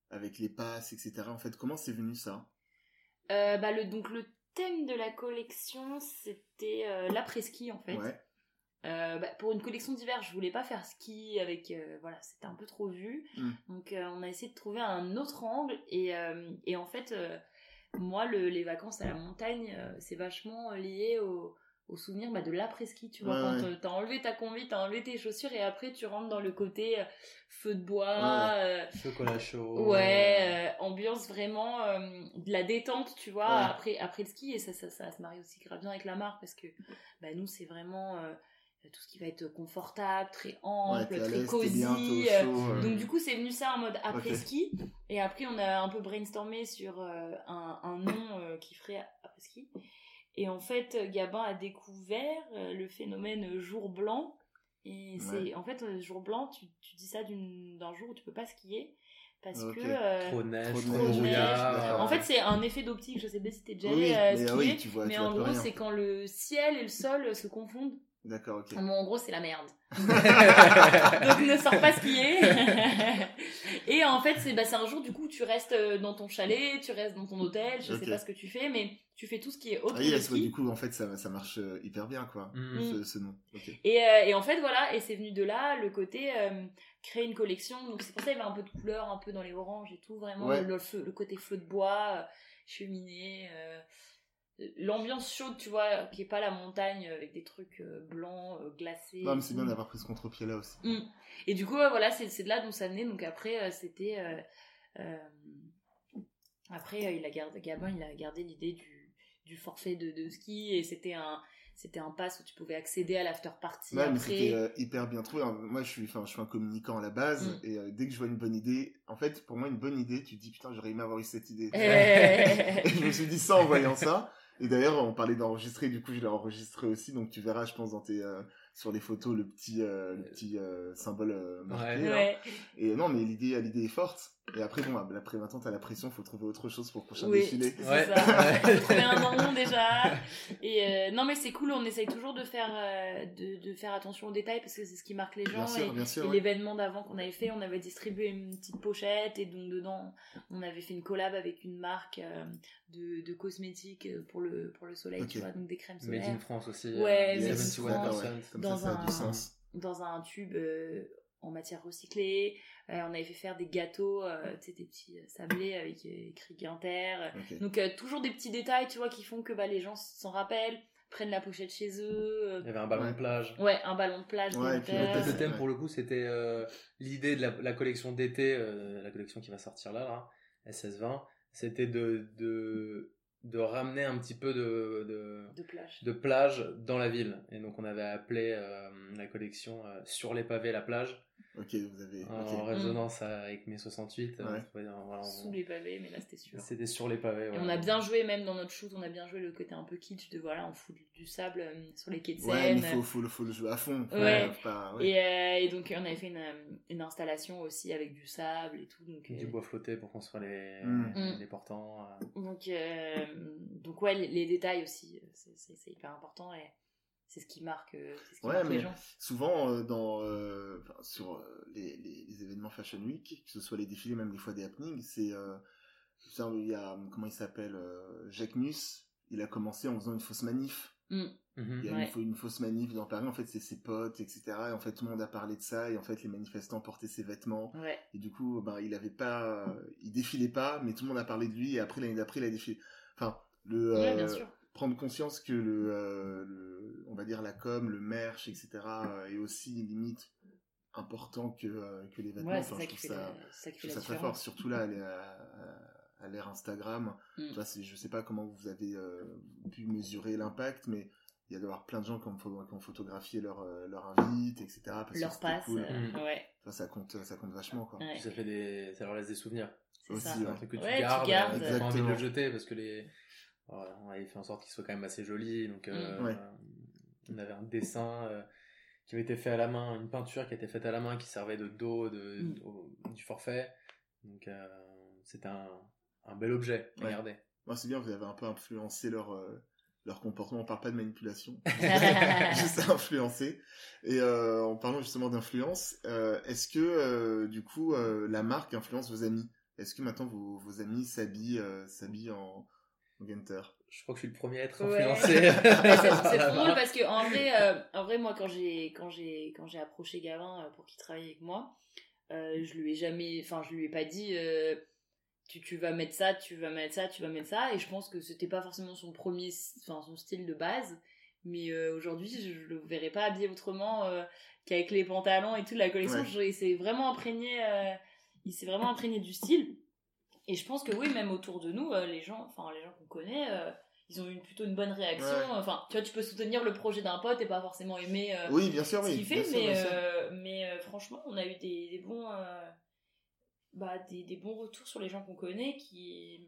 avec les passes, etc. En fait, comment c'est venu ça? Euh, bah, le, Donc le thème de la collection, c'était euh, l'après-ski en fait. Ouais. Euh, bah, pour une collection d'hiver, je voulais pas faire ski avec, voilà, c'était un peu trop vu. Mm. Donc on a essayé de trouver un autre angle et, et en fait moi, le, les vacances à la montagne, euh, c'est vachement lié au, au souvenir bah, de l'après-ski, tu vois, quand euh, t'as enlevé ta combi, t'as enlevé tes chaussures et après tu rentres dans le côté euh, feu de bois, chocolat chaud, ouais, ambiance vraiment de la détente, tu vois, après après le ski. Et ça ça, ça se marie aussi grave bien avec la marque parce que bah nous c'est vraiment tout ce qui va être confortable, très ample, très cosy. Euh, donc du coup, c'est venu ça en mode après ski. Et après, on a un peu brainstormé sur euh, un, un, nom euh, qui ferait après ski. Et en fait, Gabin a découvert le phénomène jour blanc. Et c'est en fait jour blanc, tu, tu dis ça d'un jour où tu peux pas skier parce que trop neige, trop, neige. En fait, c'est un effet d'optique. Je sais pas si t'es déjà allé skier, mais en gros, c'est quand le ciel et le sol se confondent D'accord, ok. en gros, c'est la merde. Donc, ne sors pas skier. et en fait, c'est bah, un jour, du coup, tu restes euh, dans ton chalet, tu restes dans ton hôtel, je sais pas ce que tu fais, mais tu fais tout ce qui est autre ah oui, Du coup, en fait, ça, ça marche euh, hyper bien, quoi, mm. ce, nom. Et, euh, et, en fait, voilà, et c'est venu de là, le côté créer une collection. Donc, c'est pour ça qu'il y avait un peu de couleur, un peu dans les oranges et tout, vraiment, le, le, côté feu de bois, cheminée l'ambiance chaude, tu vois, qui est pas la montagne avec des trucs euh, blancs, euh, glacés. Non, mais c'est bien d'avoir pris ce contre-pied là aussi. Mm. Et du coup, voilà, c'est de là dont ça venait. Donc après, euh, c'était. Après, il a gardé, Gabin, il a gardé l'idée du, du forfait de, de ski et c'était un c'était un pass où tu pouvais accéder à l'after party ouais, mais c'était hyper bien trouvé moi je suis enfin je suis un communicant à la base mm. et dès que je vois une bonne idée en fait pour moi une bonne idée tu te dis putain j'aurais aimé avoir eu cette idée et je me suis dit ça en voyant ça et d'ailleurs, on parlait d'enregistrer, du coup, je l'ai enregistré aussi, donc tu verras, je pense, dans tes, euh, sur les photos, le petit, euh, le petit euh, symbole marqué. Ouais. Et non, mais l'idée, l'idée est forte. Et après, bon, après maintenant, t'as la pression, faut trouver autre chose pour le prochain oui, défilé. C'est ça. trouver un nom déjà. Et euh, non, mais c'est cool, on essaye toujours de faire, euh, de, de, faire attention aux détails parce que c'est ce qui marque les gens. Bien sûr, et, bien sûr, et l'événement d'avant qu'on avait fait, on avait distribué une petite pochette et donc dedans, on avait fait une collab avec une marque euh, de, de cosmétiques pour le, pour le soleil, tu vois, donc des crèmes solaires. Made in France aussi. Ouais, Made in France. Dans, un, dans un tube en matière recyclée. Euh, on avait fait faire des gâteaux, euh, tu sais, des petits euh, sablés avec écrit Guinter. Donc toujours des petits détails, tu vois, qui font que bah, les gens s'en rappellent prennent la pochette chez eux. Il y avait un ballon de plage. Ouais, un ballon de plage. Ouais, le thème pour le coup, c'était l'idée de la, collection d'été, la collection qui va sortir là, là SS20. C'était de, de, de ramener un petit peu de, de, de, plage. de plage dans la ville. Et donc on avait appelé la collection Sur les pavés la plage. Ok, vous avez. En résonance avec mes 68. Euh, Sous les pavés, mais là c'était sûr. C'était sur les pavés. Et on a bien joué, même dans notre shoot, on a bien joué le côté un peu kitsch de voilà, on fout du, sable euh, sur les quais de Seine. Ouais, mais faut, faut, faut, le jouer à fond. Ouais. Et, euh, et, donc on avait fait une, une, installation aussi avec du sable et tout. Donc, du bois flotté pour construire les, mm. les portants. Donc, donc ouais, les, les détails aussi, c'est hyper important. Et c'est ce qui marque, euh, ce qui ouais, mais les gens. Souvent, euh, dans, euh, sur les, les, événements Fashion Week, que ce soit les défilés, même des fois des happenings, c'est. il y a, comment il s'appelle Jacques Mus, il a commencé en faisant une fausse manif. Mm. Mhm. Il y a Ouais. une, fau- une fausse manif dans Paris, en fait, c'est ses potes, etc. Et en fait, tout le monde a parlé de ça, et en fait, les manifestants portaient ses vêtements. Ouais. Et du coup, ben, il avait pas, il défilait pas, mais tout le monde a parlé de lui, et après, l'année d'après, il a défilé. Enfin, le, Ouais, bien sûr. Prendre conscience que le, euh, le- on va dire la com, le merch, etc. euh, est aussi limite important que, euh, que les vêtements. Ouais, c'est Enfin, ça je qui trouve fait ça, la, ça qui je fait trouve la ça très fort, surtout là, à l'ère- à- à l'ère Instagram. Mm. Tu vois, c'est- je sais pas comment vous avez euh, pu mesurer l'impact, mais il y a d'avoir plein de gens qui ont, qui ont photographié leur, euh, leur invite, etc. Parce que Leur c'était passe, cool. euh, Mm. ouais. Tu vois, ça compte, ça compte vachement, quoi. ouais, ça fait des, ça leur laisse des souvenirs. c'est aussi, ça. ouais. un truc que tu Ouais, tu gardes, gardes. euh, t'as pas envie de le jeter parce que les, on avait fait en sorte qu'il soit quand même assez joli. Donc, euh, Mm. Ouais. on avait un dessin euh, qui avait été fait à la main, une peinture qui a été faite à la main qui servait de dos de, Mm. au- du forfait. Donc, euh, c'était un, un bel objet à Ouais. garder. Moi, c'est bien, vous avez un peu influencé leur, euh, leur comportement. On parle pas de manipulation, juste influencer. Et euh, en parlant justement d'influence, euh, est-ce que euh, du coup la marque influence vos amis? Est-ce que maintenant vos, vos amis s'habillent s'habillent en, en Gunter Je crois que je suis le premier à être Ouais. influencé. C'est c'est trop drôle parce que en vrai, euh, en vrai moi quand j'ai quand j'ai quand j'ai approché Gavin euh, pour qu'il travaille avec moi, euh, je lui ai jamais, enfin je lui ai pas dit euh, tu, tu vas mettre ça, tu vas mettre ça, tu vas mettre ça, et je pense que c'était pas forcément son premier, enfin son style de base, mais euh, aujourd'hui je, je le verrais pas habillé autrement euh, qu'avec les pantalons et toute la collection. Ouais. Je- il s'est vraiment imprégné, euh, il s'est vraiment imprégné du style. Et je pense que oui, même autour de nous, euh, les gens, enfin les gens qu'on connaît, euh, ils ont eu plutôt une bonne réaction. Ouais. Enfin, tu vois, tu peux soutenir le projet d'un pote et pas forcément aimer euh, Oui, bien sûr, ce oui. qu'il fait, bien sûr, mais, sûr. euh, mais franchement, on a eu des, des bons, bah, des, des bons retours sur les gens qu'on connaît qui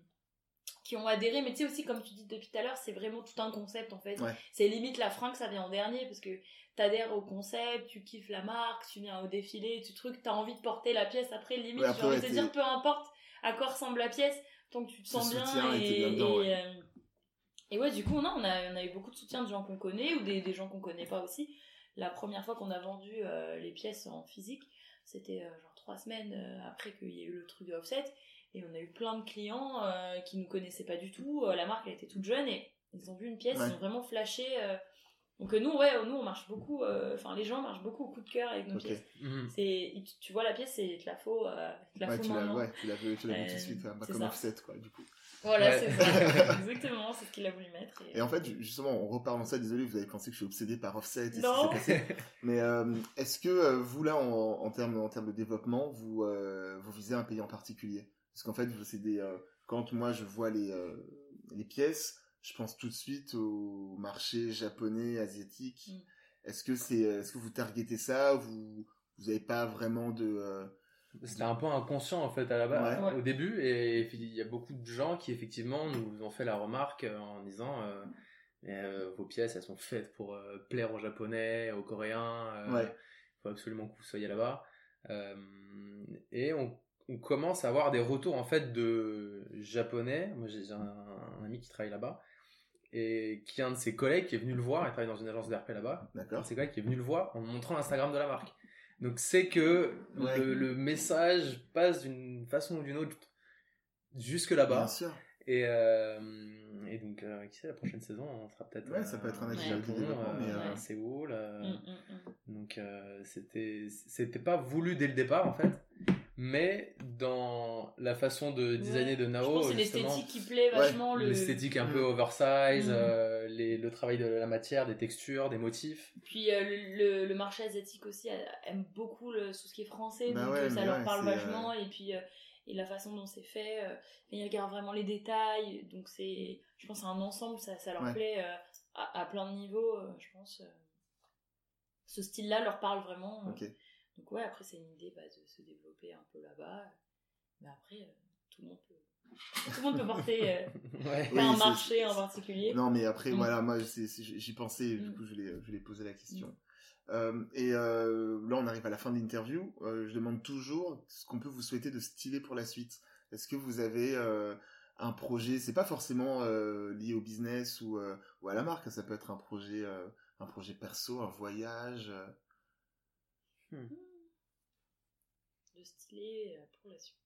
qui ont adhéré, mais tu sais aussi, comme tu dis depuis tout à l'heure, c'est vraiment tout un concept en fait. Ouais. C'est limite la fringue, ça vient en dernier parce que t'adhères au concept, tu kiffes la marque, tu viens au défilé, tu trucs, t'as envie de porter la pièce après, limite, Ouais, envie ouais, de te dire, peu importe à quoi ressemble la pièce, tant que tu te sens bien. et dedans, ouais. euh, et ouais, du coup, non, on a, on a eu beaucoup de soutien de gens qu'on connaît ou des, des gens qu'on connaît pas aussi. La première fois qu'on a vendu euh, les pièces en physique, c'était euh, genre trois semaines après qu'il y ait eu le truc de offset. Et on a eu plein de clients qui nous connaissaient pas du tout. La marque, elle était toute jeune et ils ont vu une pièce, Ouais. ils ont vraiment flashé. Donc euh, nous, ouais, nous, on marche beaucoup. euh, Enfin, les gens marchent beaucoup au coup de cœur avec nos pièces. Mhm. C'est, tu, tu vois la pièce, c'est te la faut, euh, te la Ouais, faut tu maintenant. ouais, tu l'as vu, tu l'as vu tout de suite, ouais, bah, c'est comme ça. offset, quoi, du coup. Voilà, Ouais. c'est ça. Exactement, c'est ce qu'il a voulu mettre. Et... Et en fait, justement, on reparle en ça, désolé, vous avez pensé que je suis obsédé par offset et ce qui Non. s'est passé. Mais euh, est-ce que vous, là, en, en, termes, en termes de développement, vous, euh, vous visez un pays en particulier? Parce qu'en fait, vous- c'est des, euh, quand moi je vois les, euh, les pièces, je pense tout de suite au marché japonais, asiatique. Mm. Est-ce que, c'est, est-ce que vous targetez ça? Vous vous n'avez pas vraiment de... euh, C'était un peu inconscient en fait à la base, Ouais. au début, et il y a beaucoup de gens qui effectivement nous ont fait la remarque euh, en disant euh, Mais, euh, vos pièces elles sont faites pour euh, plaire aux Japonais, aux Coréens, il Ouais. faut absolument que vous soyez là-bas. Euh, et on, on commence à avoir des retours en fait de Japonais. Moi j'ai un, un ami qui travaille là-bas et qui est un de ses collègues qui est venu le voir, il travaille dans une agence d'RP là-bas. Un D'accord de ses collègues qui est venu le voir en montrant l'Instagram de la marque. Donc c'est que Ouais. le, le message passe d'une façon ou d'une autre jusque Bien là-bas. sûr. Et, euh, et donc, euh, qui sait, la prochaine saison, on sera peut-être Ouais, ça peut être un axe de Japon, mais, euh, euh, à Séoul. euh, Mm, mm, mm. donc euh, c'était c'était pas voulu dès le départ en fait, mais dans la façon de designer de Je Nao, pense que c'est l'esthétique qui plaît vachement. le... l'esthétique un peu Mm. oversize, Mm. euh, les, le travail de la matière, des textures, des motifs. Puis euh, le, marché asiatique aussi aime beaucoup le, tout ce qui est français, Bah donc ouais, euh, ça leur ouais, parle vachement. Et puis euh, et la façon dont c'est fait, euh, ils regardent vraiment les détails. Donc c'est, je pense, c'est un ensemble, ça, ça leur Ouais. plaît euh, à, à plein de niveaux. euh, je pense, euh, ce style-là leur parle vraiment. euh. Donc ouais, après c'est une idée bah, de se développer un peu là-bas. Mais après, euh, tout le monde peut, tout le monde peut porter. euh, Ouais. Oui, pas un marché en particulier. Non, mais après, Mm. voilà, moi, j'y pensais, du Mm. coup, je voulais poser la question. Euh, et euh, là, on arrive à la fin de l'interview. Euh, je demande toujours ce qu'on peut vous souhaiter de stylé pour la suite. Est-ce que vous avez euh, un projet C'est pas forcément euh, lié au business ou, euh, ou à la marque. Ça peut être un projet, euh, un projet perso, un voyage. euh. Euh, pour la suite.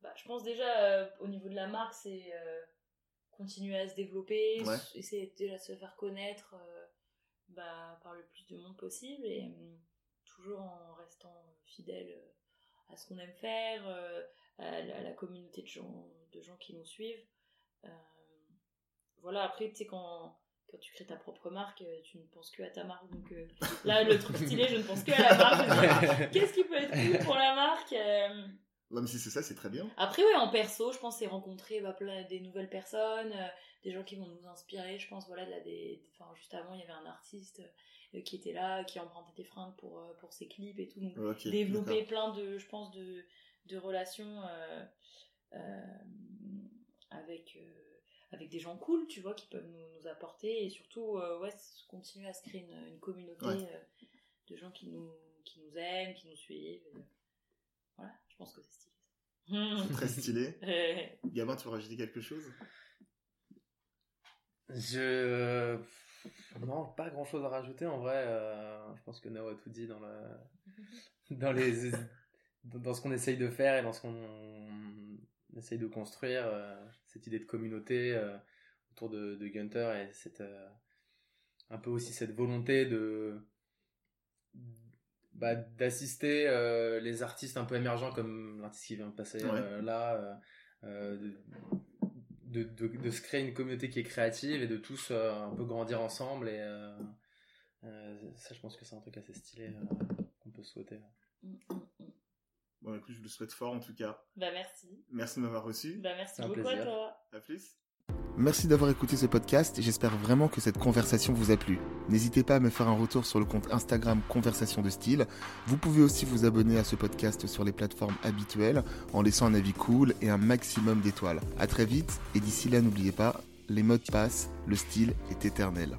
Bah, je pense déjà euh, au niveau de la marque, c'est euh, continuer à se développer, Ouais. essayer déjà de se faire connaître euh, bah, par le plus de monde possible et hum, toujours en restant fidèle à ce qu'on aime faire, à, la, à la communauté de gens, de gens qui nous suivent. Voilà, après, tu sais, quand, quand tu crées ta propre marque, euh, tu ne penses que à ta marque. Donc euh, là, le truc stylé, je ne pense que à la marque. Qu'est-ce qui peut être cool pour la marque euh, mais si c'est ça, c'est très bien. après, ouais, en perso, je pense c'est rencontrer bah, plein des nouvelles personnes, euh, des gens qui vont nous inspirer. Je pense, voilà, là, des, enfin, juste avant, il y avait un artiste euh, qui était là, qui empruntait des fringues pour, euh, pour ses clips et tout. Donc, développer plein de, je pense, de, de relations euh, euh, avec, euh, avec des gens cool, tu vois, qui peuvent nous, nous apporter et surtout, euh, ouais, continuer à se créer une, une communauté Ouais. euh, de gens qui nous, qui nous aiment, qui nous suivent. euh. Voilà, je pense que c'est stylé. C'est très stylé. Gabin, tu veux rajouter quelque chose? Je. Non, pas grand chose à rajouter en vrai. euh, je pense que Nao a tout dit dans, le... dans, les... dans ce qu'on essaye de faire et dans ce qu'on essaye de construire. euh, cette idée de communauté euh, autour de, de Gunter et cette, euh, un peu aussi cette volonté de. Bah, d'assister euh, les artistes un peu émergents comme l'artiste qui vient de passer Ouais. euh, là, euh, de, de, de, de se créer une communauté qui est créative et de tous euh, un peu grandir ensemble et euh, euh, ça je pense que c'est un truc assez stylé euh, qu'on peut souhaiter. Bon, écoute, je le souhaite fort en tout cas. Bah merci. Merci de m'avoir reçu. Bah merci beaucoup plaisir. à toi. À plus. Merci d'avoir écouté ce podcast. J'espère vraiment que cette conversation vous a plu. N'hésitez pas à me faire un retour sur le compte Instagram Conversation de Style. Vous pouvez aussi vous abonner à ce podcast sur les plateformes habituelles en laissant un avis cool et un maximum d'étoiles. À très vite et d'ici là, n'oubliez pas, les modes passent, le style est éternel.